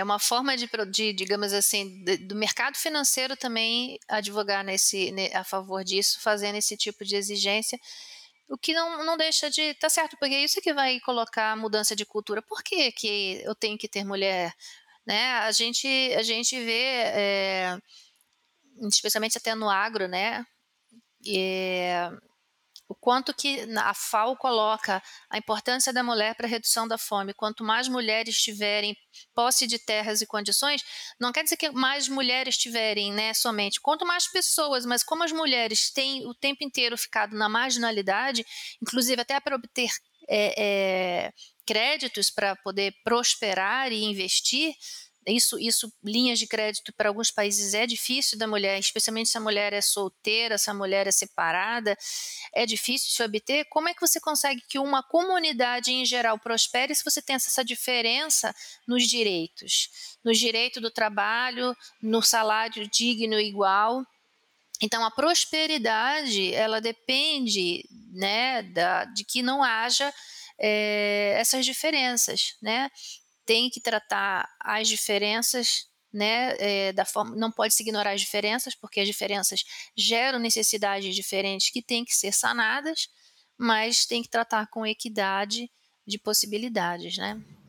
é uma forma de, de digamos assim, de, do mercado financeiro também advogar nesse, a favor disso, fazendo esse tipo de exigência, o que não, não deixa de tá certo, porque é isso que vai colocar mudança de cultura. Por que, que eu tenho que ter mulher? Né? A gente a gente vê, é, especialmente até no agro, né? É, o quanto que a FAO coloca a importância da mulher para a redução da fome. Quanto mais mulheres tiverem posse de terras e condições, não quer dizer que mais mulheres tiverem, né, somente. Quanto mais pessoas, mas como as mulheres têm o tempo inteiro ficado na marginalidade, inclusive até para obter é, é, créditos para poder prosperar e investir, isso, isso, linhas de crédito para alguns países é difícil da mulher, especialmente se a mulher é solteira, se a mulher é separada, é difícil se obter. Como é que você consegue que uma comunidade em geral prospere se você tem essa diferença nos direitos? No direito do trabalho, no salário digno e igual. Então, a prosperidade, ela depende né, da, de que não haja é, essas diferenças, né? Tem que tratar as diferenças né, é, da forma, não pode se ignorar as diferenças, porque as diferenças geram necessidades diferentes que têm que ser sanadas, mas tem que tratar com equidade de possibilidades, né?